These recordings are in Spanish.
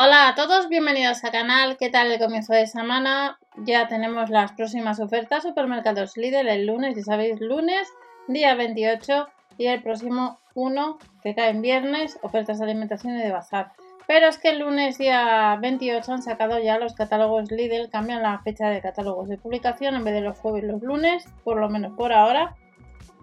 Hola a todos, bienvenidos al canal. ¿Qué tal el comienzo de semana? Ya tenemos las próximas ofertas Supermercados Lidl el lunes, ya sabéis, lunes, día 28 y el próximo 1, que cae en viernes, ofertas de alimentación y de bazar. Pero es que el lunes día 28 han sacado ya los catálogos Lidl, cambian la fecha de catálogos de publicación en vez de los jueves los lunes, por lo menos por ahora.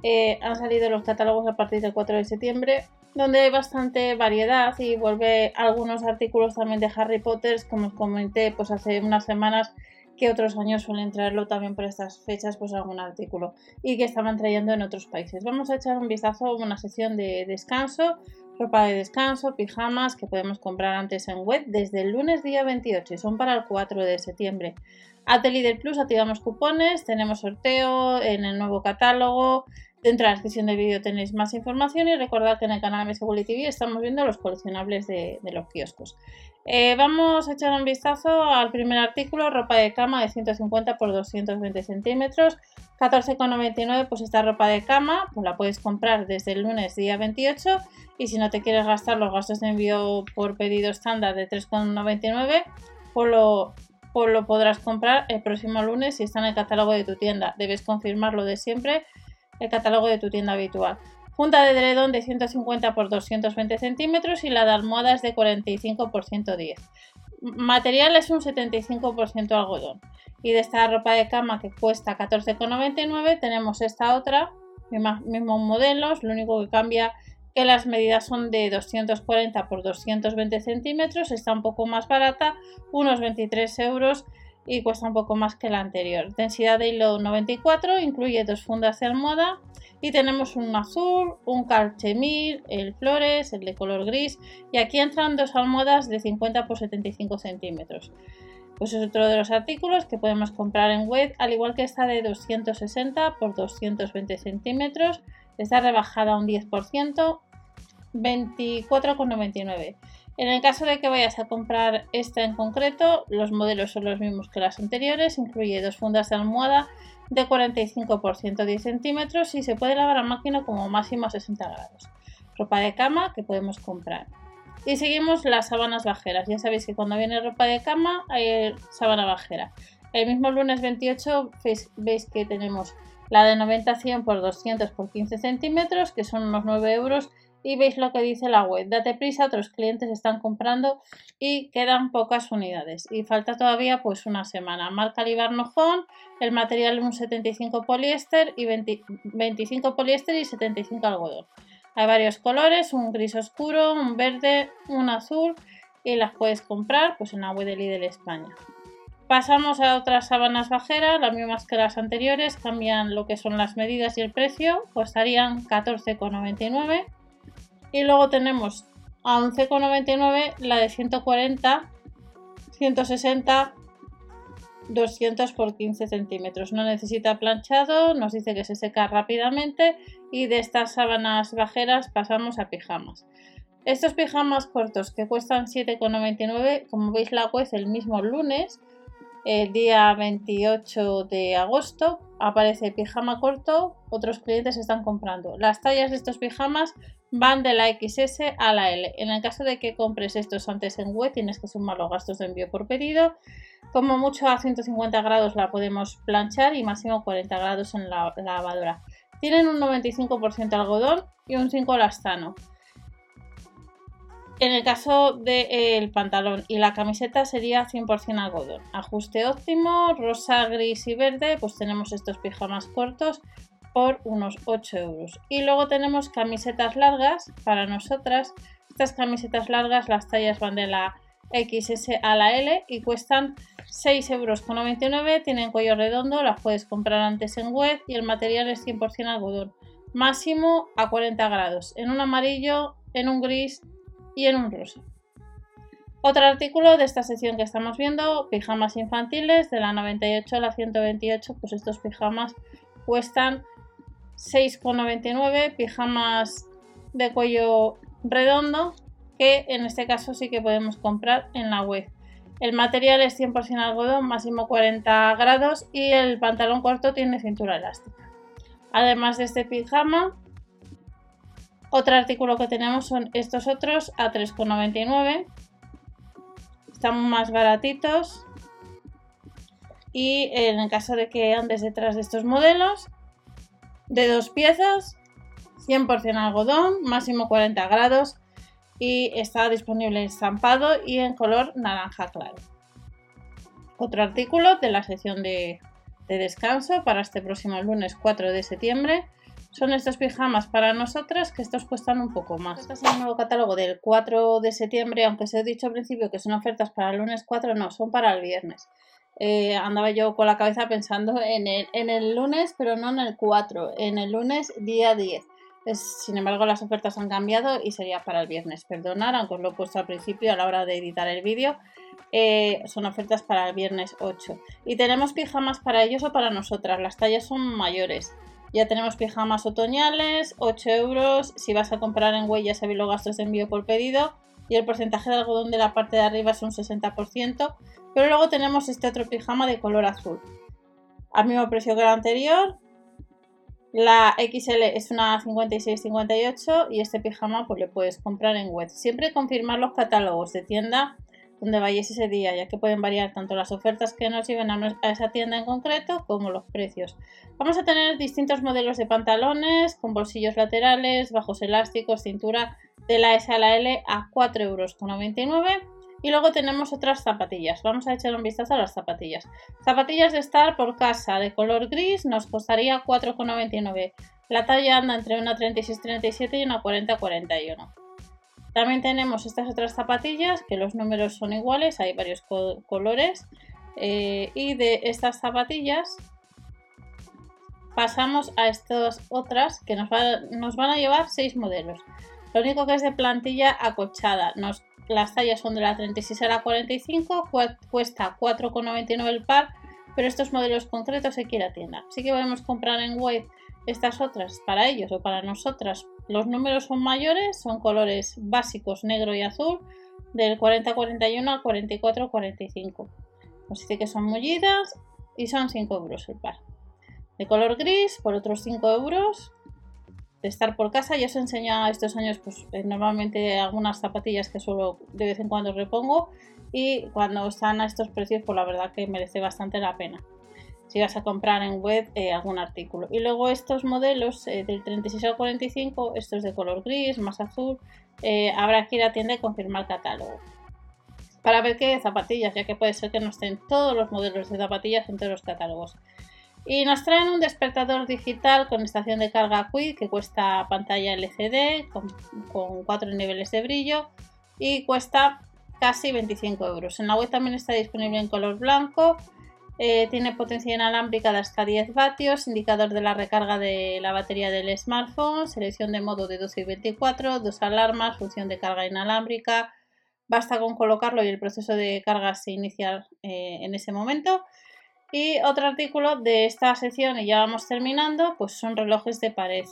Eh, han salido los catálogos a partir del 4 de septiembre donde hay bastante variedad y vuelve algunos artículos también de Harry Potter, como os comenté pues hace unas semanas que otros años suelen traerlo también por estas fechas, pues algún artículo y que estaban trayendo en otros países. Vamos a echar un vistazo a una sección de descanso, ropa de descanso, pijamas que podemos comprar antes en web desde el lunes día 28 y son para el 4 de septiembre. Atelier Plus activamos cupones, tenemos sorteo en el nuevo catálogo, Dentro de la descripción del vídeo tenéis más información y recordad que en el canal Meseguli TV estamos viendo los coleccionables de, los kioscos. Eh, vamos a echar un vistazo al primer artículo, ropa de cama de 150 x 220 centímetros, 14,99 pues esta ropa de cama pues la puedes comprar desde el lunes día 28 y si no te quieres gastar los gastos de envío por pedido estándar de 3,99 pues lo, pues lo podrás comprar el próximo lunes si está en el catálogo de tu tienda. Debes confirmarlo de siempre el catálogo de tu tienda habitual. Funda de dredón de 150 x 220 centímetros y la de almohadas de 45 x 110. Material es un 75% algodón. Y de esta ropa de cama que cuesta 14,99 tenemos esta otra, mismos modelos, lo único que cambia que las medidas son de 240 x 220 centímetros, está un poco más barata, unos 23 euros y cuesta un poco más que la anterior. Densidad de hilo 94, incluye dos fundas de almohada y tenemos un azul, un calchemir, el flores, el de color gris y aquí entran dos almohadas de 50 por 75 centímetros. Pues es otro de los artículos que podemos comprar en web, al igual que esta de 260 por 220 centímetros, está rebajada un 10%, 24,99. En el caso de que vayas a comprar esta en concreto, los modelos son los mismos que las anteriores, incluye dos fundas de almohada de 45 por 110 centímetros y se puede lavar a máquina como máximo a 60 grados. Ropa de cama que podemos comprar. Y seguimos las sábanas bajeras. Ya sabéis que cuando viene ropa de cama hay sábana bajera. El mismo lunes 28 veis, que tenemos la de 90-100 por 200 por 15 centímetros, que son unos 9 euros y veis lo que dice la web. Date prisa, otros clientes están comprando y quedan pocas unidades. Y falta todavía pues una semana. Marca Libarnojón, el material un 75 poliéster y 25 poliéster y 75 algodón. Hay varios colores, un gris oscuro, un verde, un azul y las puedes comprar pues en la web de Lidl España. Pasamos a otras sábanas bajeras, las mismas que las anteriores, cambian lo que son las medidas y el precio, costarían 14,99 y luego tenemos a 11,99 la de 140, 160, 200 por 15 centímetros. No necesita planchado, nos dice que se seca rápidamente y de estas sábanas bajeras pasamos a pijamas. Estos pijamas cortos que cuestan 7,99, como veis la web el mismo lunes, el día 28 de agosto, aparece pijama corto, otros clientes están comprando. Las tallas de estos pijamas van de la XS a la L. En el caso de que compres estos antes en web, tienes que sumar los gastos de envío por pedido. Como mucho a 150 grados la podemos planchar y máximo 40 grados en la, lavadora. Tienen un 95% algodón y un 5% lastano. En el caso del pantalón y la camiseta sería 100% algodón. Ajuste óptimo, rosa, gris y verde, pues tenemos estos pijamas cortos por unos 8 euros. Y luego tenemos camisetas largas para nosotras. Estas camisetas largas, las tallas van de la XS a la L y cuestan 6,99 euros. Tienen cuello redondo, las puedes comprar antes en web y el material es 100% algodón. Máximo a 40 grados, en un amarillo, en un gris y en un rosa. Otro artículo de esta sección que estamos viendo, pijamas infantiles de la 98 a la 128, pues estos pijamas cuestan 6,99 pijamas de cuello redondo que en este caso sí que podemos comprar en la web. El material es 100% algodón, máximo 40 grados y el pantalón corto tiene cintura elástica. Además de este pijama, otro artículo que tenemos son estos otros a 3,99. están más baratitos. Y en el caso de que andes detrás de estos modelos, de dos piezas, 100% algodón, máximo 40 grados y está disponible en estampado y en color naranja claro. Otro artículo de la sección de, descanso para este próximo lunes 4 de septiembre son estos pijamas para nosotras que estos cuestan un poco más. Este es el nuevo catálogo del 4 de septiembre, aunque se he dicho al principio que son ofertas para el lunes 4, no, son para el viernes. Eh, andaba yo con la cabeza pensando en el, lunes, pero no en el 4, en el lunes día 10 sin embargo, las ofertas han cambiado y sería para el viernes. Perdonar, aunque os lo he puesto al principio a la hora de editar el vídeo. Eh, son ofertas para el viernes 8. Y tenemos pijamas para ellos o para nosotras. Las tallas son mayores. Ya tenemos pijamas otoñales, 8 euros. Si vas a comprar en Huella, sabéis los gastos de envío por pedido. Y el porcentaje de algodón de la parte de arriba es un 60%. Pero luego tenemos este otro pijama de color azul. Al mismo precio que el anterior, la XL es una 56-58 y este pijama pues le puedes comprar en web. Siempre confirmar los catálogos de tienda donde vayáis ese día, ya que pueden variar tanto las ofertas que nos lleven a, esa tienda en concreto como los precios. Vamos a tener distintos modelos de pantalones con bolsillos laterales, bajos elásticos, cintura de la S a la L a 4,99 euros y luego tenemos otras zapatillas. Vamos a echar un vistazo a las zapatillas. Zapatillas de estar por casa de color gris nos costaría 4,99. La talla anda entre una 36-37 y una 40-41. También tenemos estas otras zapatillas que los números son iguales, hay varios colores. Eh, y de estas zapatillas pasamos a estas otras que nos, nos van a llevar 6 modelos. Lo único que es de plantilla acochada. Nos las tallas son de la 36 a la 45, cuesta 4,99 el par, pero estos modelos concretos se quiere a tienda. Así que podemos comprar en web estas otras para ellos o para nosotras. Los números son mayores, son colores básicos negro y azul, del 40-41 al 44-45. Nos dice que son mullidas y son 5 euros el par. De color gris por otros 5 euros estar por casa. Ya os he enseñado estos años, pues eh, normalmente algunas zapatillas que solo de vez en cuando repongo. Y cuando están a estos precios, pues la verdad que merece bastante la pena. Si vas a comprar en web eh, algún artículo. Y luego estos modelos eh, del 36 al 45, estos de color gris, más azul, habrá que ir a tienda y confirmar catálogo. Para ver qué zapatillas, ya que puede ser que no estén todos los modelos de zapatillas en todos los catálogos. Y nos traen un despertador digital con estación de carga Quick que cuesta pantalla LCD con, cuatro niveles de brillo y cuesta casi 25 euros. En la web también está disponible en color blanco. Eh, tiene potencia inalámbrica de hasta 10 vatios, indicador de la recarga de la batería del smartphone, selección de modo de 12 y 24, dos alarmas, función de carga inalámbrica. Basta con colocarlo y el proceso de carga se inicia eh, en ese momento. Y otro artículo de esta sección, y ya vamos terminando, pues son relojes de pared,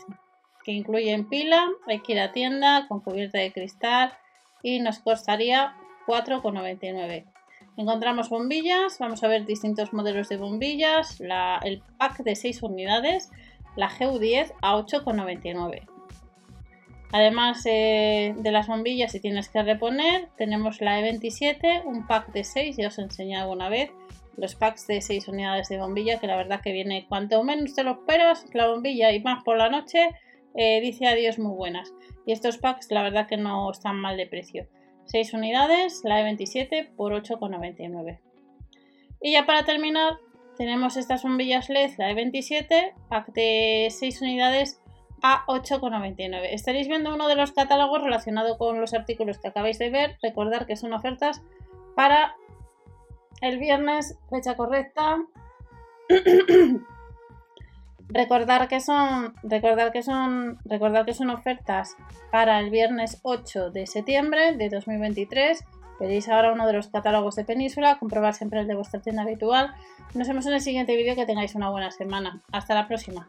que incluyen pila, hay que ir a tienda con cubierta de cristal y nos costaría 4,99. Encontramos bombillas, vamos a ver distintos modelos de bombillas, el pack de 6 unidades, la GU10 a 8,99. Además eh, de las bombillas, si tienes que reponer, tenemos la E27, un pack de 6, ya os he enseñado una vez, los packs de 6 unidades de bombilla, que la verdad que viene cuanto menos te lo esperas, la bombilla y más por la noche, eh, dice adiós muy buenas. Y estos packs la verdad que no están mal de precio. 6 unidades, la E27 por 8,99. Y ya para terminar, tenemos estas bombillas LED, la E27, pack de 6 unidades a 8,99. Estaréis viendo uno de los catálogos relacionado con los artículos que acabáis de ver. Recordar que son ofertas para el viernes, fecha correcta. recordar que son recordar que son recordar que son ofertas para el viernes 8 de septiembre de 2023 veréis ahora uno de los catálogos de Península comprobar siempre el de vuestra tienda habitual nos vemos en el siguiente vídeo que tengáis una buena semana hasta la próxima